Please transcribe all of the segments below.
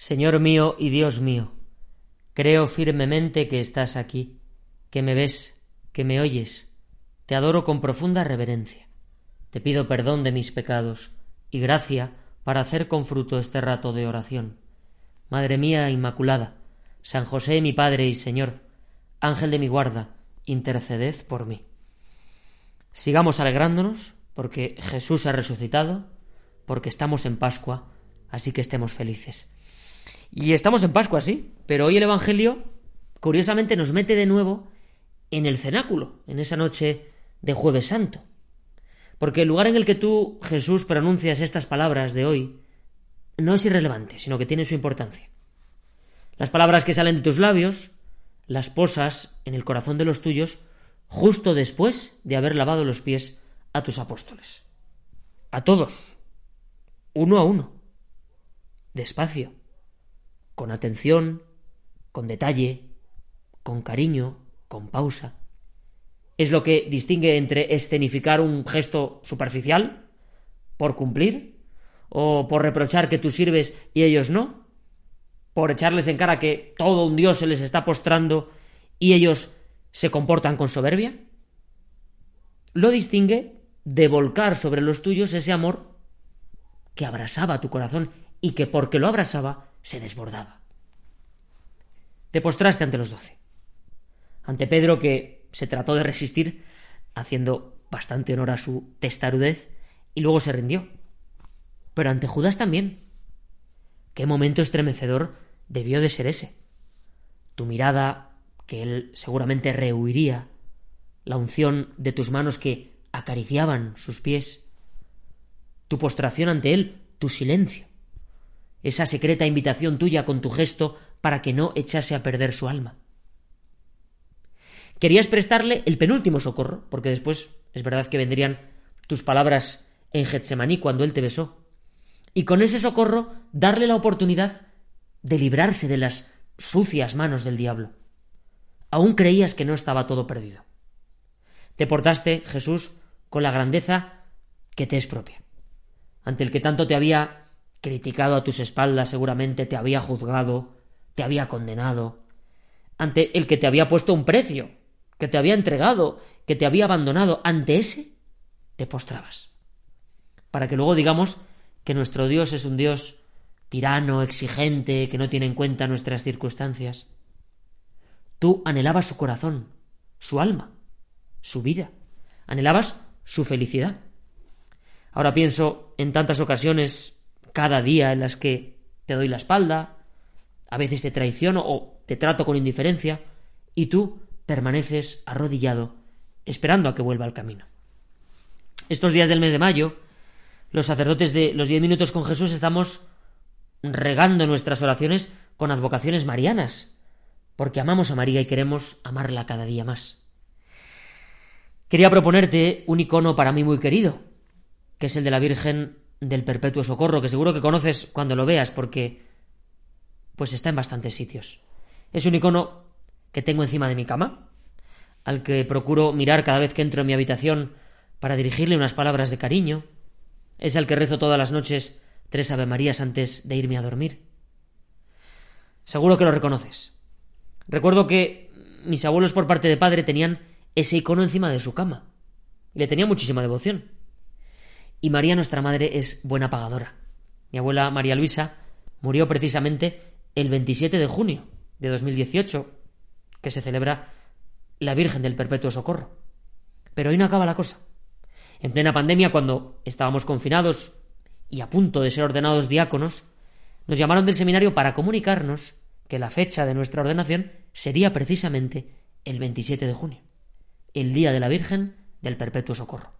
Señor mío y Dios mío, creo firmemente que estás aquí, que me ves, que me oyes. Te adoro con profunda reverencia. Te pido perdón de mis pecados y gracia para hacer con fruto este rato de oración. Madre mía Inmaculada, San José mi Padre y Señor, Ángel de mi guarda, interceded por mí. Sigamos alegrándonos, porque Jesús ha resucitado, porque estamos en Pascua, así que estemos felices. Y estamos en Pascua, sí, pero hoy el Evangelio, curiosamente, nos mete de nuevo en el cenáculo, en esa noche de Jueves Santo. Porque el lugar en el que tú, Jesús, pronuncias estas palabras de hoy, no es irrelevante, sino que tiene su importancia. Las palabras que salen de tus labios, las posas en el corazón de los tuyos, justo después de haber lavado los pies a tus apóstoles. A todos, uno a uno, despacio, con atención, con detalle, con cariño, con pausa. Es lo que distingue entre escenificar un gesto superficial, por cumplir, o por reprochar que tú sirves y ellos no, por echarles en cara que todo un dios se les está postrando y ellos se comportan con soberbia. Lo distingue de volcar sobre los tuyos ese amor que abrasaba tu corazón y que porque lo abrasaba se desbordaba. Te postraste ante los doce. Ante Pedro, que se trató de resistir, haciendo bastante honor a su testarudez, y luego se rindió. Pero ante Judas también. Qué momento estremecedor debió de ser ese. Tu mirada, que él seguramente rehuiría, la unción de tus manos que acariciaban sus pies, tu postración ante él, tu silencio, esa secreta invitación tuya con tu gesto para que no echase a perder su alma. Querías prestarle el penúltimo socorro, porque después es verdad que vendrían tus palabras en Getsemaní cuando él te besó, y con ese socorro darle la oportunidad de librarse de las sucias manos del diablo. Aún creías que no estaba todo perdido. Te portaste, Jesús, con la grandeza que te es propia, ante el que tanto te había criticado a tus espaldas seguramente, te había juzgado, te había condenado, ante el que te había puesto un precio, que te había entregado, que te había abandonado, ante ese te postrabas. Para que luego digamos que nuestro Dios es un Dios tirano, exigente, que no tiene en cuenta nuestras circunstancias. Tú anhelabas su corazón, su alma, su vida, anhelabas su felicidad. Ahora pienso en tantas ocasiones cada día en las que te doy la espalda, a veces te traiciono o te trato con indiferencia, y tú permaneces arrodillado, esperando a que vuelva al camino. Estos días del mes de mayo, los sacerdotes de los diez minutos con Jesús estamos regando nuestras oraciones con advocaciones marianas, porque amamos a María y queremos amarla cada día más. Quería proponerte un icono para mí muy querido, que es el de la Virgen del Perpetuo Socorro, que seguro que conoces cuando lo veas, porque pues está en bastantes sitios. Es un icono que tengo encima de mi cama, al que procuro mirar cada vez que entro en mi habitación para dirigirle unas palabras de cariño. Es al que rezo todas las noches tres Ave Marías antes de irme a dormir. Seguro que lo reconoces. Recuerdo que mis abuelos por parte de padre tenían ese icono encima de su cama. Y le tenía muchísima devoción. Y María nuestra Madre es buena pagadora. Mi abuela María Luisa murió precisamente el 27 de junio de 2018, que se celebra la Virgen del Perpetuo Socorro. Pero hoy no acaba la cosa. En plena pandemia, cuando estábamos confinados y a punto de ser ordenados diáconos, nos llamaron del seminario para comunicarnos que la fecha de nuestra ordenación sería precisamente el 27 de junio, el día de la Virgen del Perpetuo Socorro.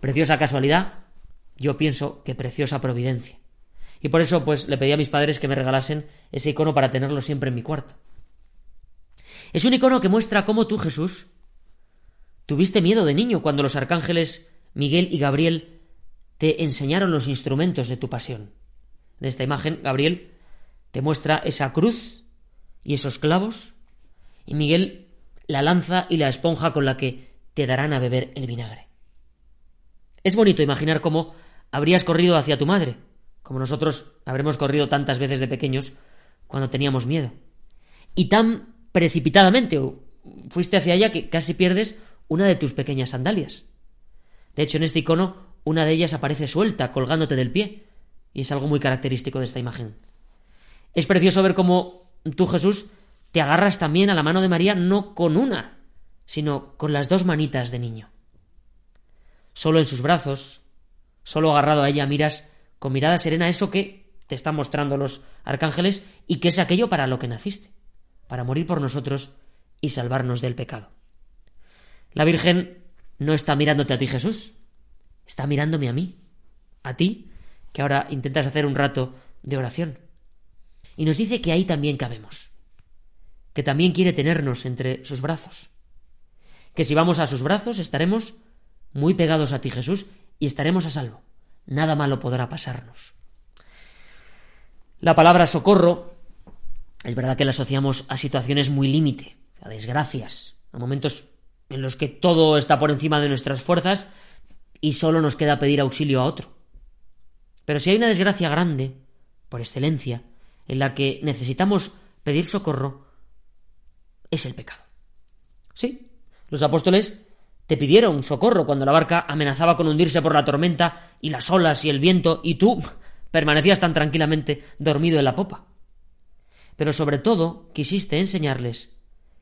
Preciosa casualidad, yo pienso que preciosa providencia. Y por eso, pues, le pedí a mis padres que me regalasen ese icono para tenerlo siempre en mi cuarto. Es un icono que muestra cómo tú, Jesús, tuviste miedo de niño cuando los arcángeles Miguel y Gabriel te enseñaron los instrumentos de tu pasión. En esta imagen, Gabriel te muestra esa cruz y esos clavos, y Miguel la lanza y la esponja con la que te darán a beber el vinagre. Es bonito imaginar cómo habrías corrido hacia tu madre, como nosotros habremos corrido tantas veces de pequeños cuando teníamos miedo. Y tan precipitadamente fuiste hacia ella que casi pierdes una de tus pequeñas sandalias. De hecho, en este icono, una de ellas aparece suelta, colgándote del pie, y es algo muy característico de esta imagen. Es precioso ver cómo tú, Jesús, te agarras también a la mano de María no con una, sino con las dos manitas de niño. Solo en sus brazos, solo agarrado a ella, miras con mirada serena eso que te están mostrando los arcángeles y que es aquello para lo que naciste, para morir por nosotros y salvarnos del pecado. La Virgen no está mirándote a ti, Jesús, está mirándome a mí, a ti, que ahora intentas hacer un rato de oración. Y nos dice que ahí también cabemos, que también quiere tenernos entre sus brazos, que si vamos a sus brazos estaremos muy pegados a ti, Jesús, y estaremos a salvo. Nada malo podrá pasarnos. La palabra socorro es verdad que la asociamos a situaciones muy límite, a desgracias, a momentos en los que todo está por encima de nuestras fuerzas y solo nos queda pedir auxilio a otro. Pero si hay una desgracia grande, por excelencia, en la que necesitamos pedir socorro, es el pecado. Sí, los apóstoles te pidieron socorro cuando la barca amenazaba con hundirse por la tormenta y las olas y el viento, y tú permanecías tan tranquilamente dormido en la popa. Pero sobre todo quisiste enseñarles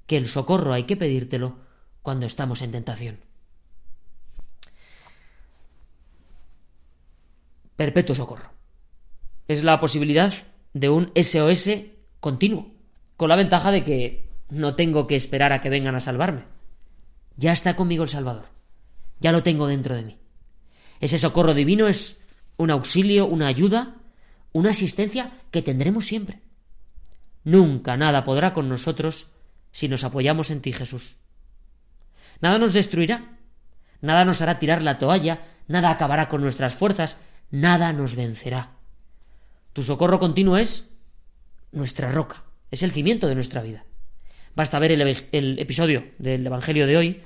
que el socorro hay que pedírtelo cuando estamos en tentación. Perpetuo socorro. Es la posibilidad de un SOS continuo, con la ventaja de que no tengo que esperar a que vengan a salvarme ya está conmigo el Salvador. Ya lo tengo dentro de mí. Ese socorro divino es un auxilio, una ayuda, una asistencia que tendremos siempre. Nunca nada podrá con nosotros si nos apoyamos en ti, Jesús. Nada nos destruirá, nada nos hará tirar la toalla, nada acabará con nuestras fuerzas, nada nos vencerá. Tu socorro continuo es nuestra roca, es el cimiento de nuestra vida. Basta ver el, episodio del Evangelio de hoy,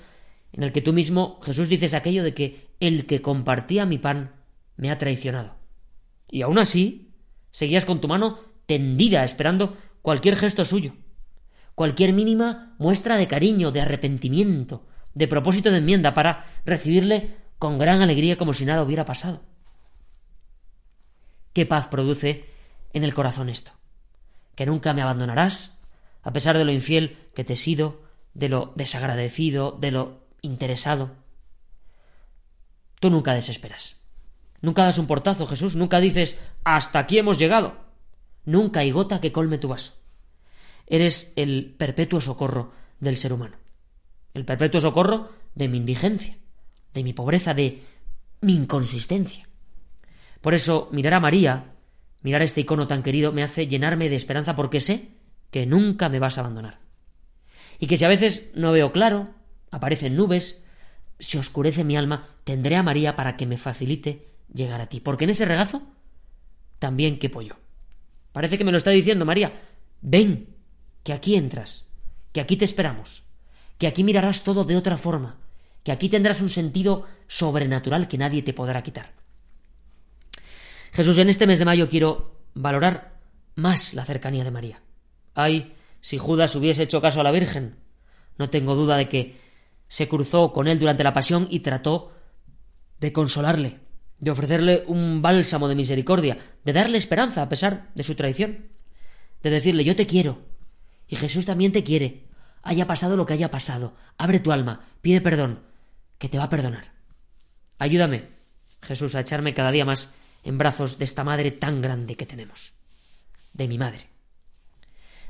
en el que tú mismo, Jesús, dices aquello de que el que compartía mi pan me ha traicionado. Y aún así, seguías con tu mano tendida esperando cualquier gesto suyo, cualquier mínima muestra de cariño, de arrepentimiento, de propósito de enmienda para recibirle con gran alegría como si nada hubiera pasado. ¿Qué paz produce en el corazón esto? Que nunca me abandonarás, a pesar de lo infiel que te he sido, de lo desagradecido, de lo interesado. Tú nunca desesperas. Nunca das un portazo, Jesús. Nunca dices hasta aquí hemos llegado. Nunca hay gota que colme tu vaso. Eres el perpetuo socorro del ser humano. El perpetuo socorro de mi indigencia, de mi pobreza, de mi inconsistencia. Por eso mirar a María, mirar este icono tan querido, me hace llenarme de esperanza porque sé que nunca me vas a abandonar. Y que si a veces no veo claro, aparecen nubes, se oscurece mi alma, tendré a María para que me facilite llegar a ti. Porque en ese regazo también quepo yo. Parece que me lo está diciendo María. Ven, que aquí entras, que aquí te esperamos, que aquí mirarás todo de otra forma, que aquí tendrás un sentido sobrenatural que nadie te podrá quitar. Jesús, en este mes de mayo quiero valorar más la cercanía de María. Ay, si Judas hubiese hecho caso a la Virgen. No tengo duda de que se cruzó con él durante la pasión y trató de consolarle, de ofrecerle un bálsamo de misericordia, de darle esperanza a pesar de su traición, de decirle yo te quiero, y Jesús también te quiere, haya pasado lo que haya pasado, abre tu alma, pide perdón, que te va a perdonar. Ayúdame, Jesús, a echarme cada día más en brazos de esta madre tan grande que tenemos, de mi madre.